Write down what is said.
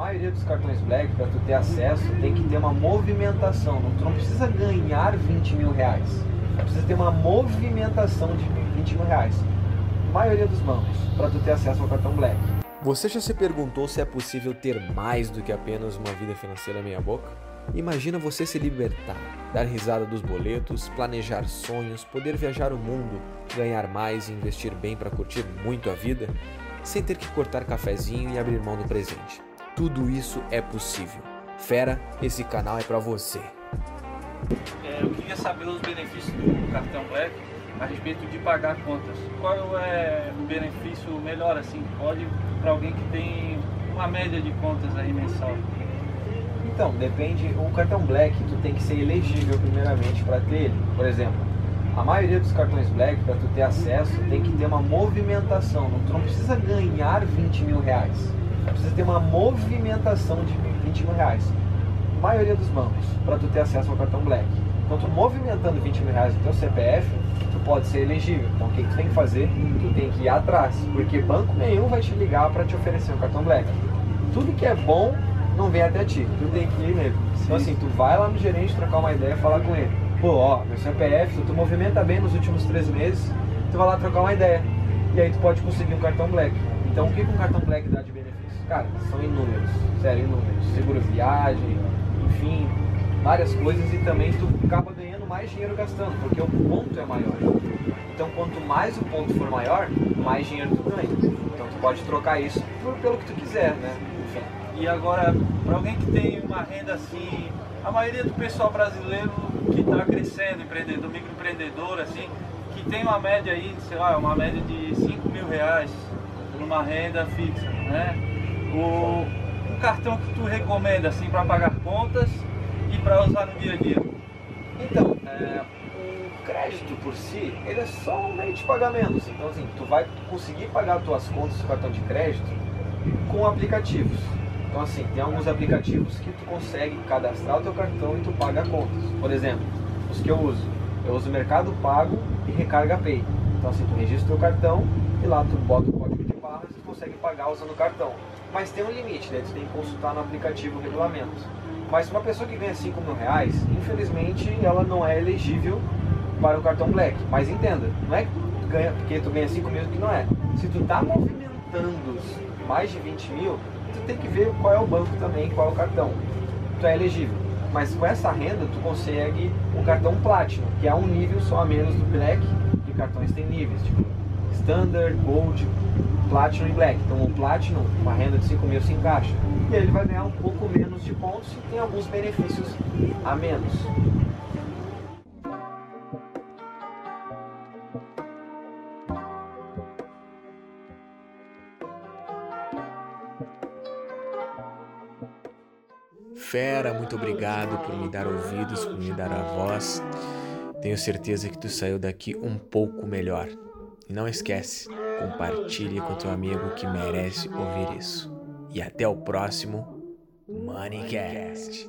maioria dos cartões Black, para tu ter acesso, tem que ter uma movimentação. Tu não precisa ganhar 20 mil reais. Tu precisa ter uma movimentação de 20 mil reais. A maioria dos bancos, para tu ter acesso ao cartão Black. Você já se perguntou se é possível ter mais do que apenas uma vida financeira meia boca? Imagina você se libertar, dar risada dos boletos, planejar sonhos, poder viajar o mundo, ganhar mais e investir bem para curtir muito a vida, sem ter que cortar cafezinho e abrir mão do presente. Tudo isso é possível. Fera, esse canal é para você. É, eu queria saber os benefícios do cartão Black a respeito de pagar contas. Qual é o benefício melhor assim? Pode para alguém que tem uma média de contas aí mensal? Então, depende. O cartão Black, tu tem que ser elegível primeiramente para ter ele. Por exemplo, a maioria dos cartões Black, para tu ter acesso, tem que ter uma movimentação. Tu não precisa ganhar 20 mil reais. Precisa ter uma movimentação de 20 mil reais. A maioria dos bancos, para tu ter acesso ao cartão Black. Então, tu movimentando 20 mil reais no teu CPF, tu pode ser elegível. Então, o que, tu tem que fazer? Tu tem que ir atrás, porque banco nenhum vai te ligar para te oferecer um cartão Black. Tudo que é bom não vem até ti, tu tem que ir mesmo. Então assim, tu vai lá no gerente trocar uma ideia, falar com ele. Pô, ó, meu CPF, tu movimenta bem nos últimos três meses, tu vai lá trocar uma ideia. E aí tu pode conseguir um cartão black. Então o que um cartão black dá de benefício? Cara, são inúmeros, sério, inúmeros. Seguro viagem, enfim, várias coisas e também tu acaba ganhando mais dinheiro gastando, porque o ponto é maior. Então quanto mais o ponto for maior, mais dinheiro tu ganha. Então tu pode trocar isso por, pelo que tu quiser, né? Enfim. E agora, para alguém que tem uma renda assim, a maioria do pessoal brasileiro que está crescendo, empreendedor, microempreendedor, assim, que tem uma média aí, sei lá, uma média de 5 mil reais numa renda fixa, né? O, um cartão que tu recomenda assim para pagar contas e para usar no dia a dia? Então, é, o crédito por si, ele é só um meio de pagamento. Então, assim, tu vai conseguir pagar tuas contas do cartão de crédito com aplicativos. Então assim, tem alguns aplicativos que tu consegue cadastrar o teu cartão e tu paga contas. Por exemplo, os que eu uso. Eu uso Mercado Pago e Recarga Pay. Então assim, tu registra o teu cartão e lá tu bota o código de barras consegue pagar usando o cartão. Mas tem um limite, né? Tu tem que consultar no aplicativo o regulamento. Mas uma pessoa que ganha 5 mil reais, infelizmente ela não é elegível para o cartão Black. Mas entenda, não é ganha, porque tu ganha 5 mil que não é. Se tu tá movimentando mais de 20 mil, tu tem que ver qual é o banco também, qual é o cartão. Tu é elegível. Mas com essa renda, tu consegue um cartão Platinum, que é um nível só a menos do Black, e cartões tem níveis, tipo Standard, Gold, Platinum e Black. Então o Platinum, uma renda de 5 mil se encaixa. E ele vai ganhar um pouco menos de pontos e tem alguns benefícios a menos. Fera, muito obrigado por me dar ouvidos, por me dar a voz. Tenho certeza que tu saiu daqui um pouco melhor. E não esquece, compartilhe com teu amigo que merece ouvir isso. E até o próximo Moneycast.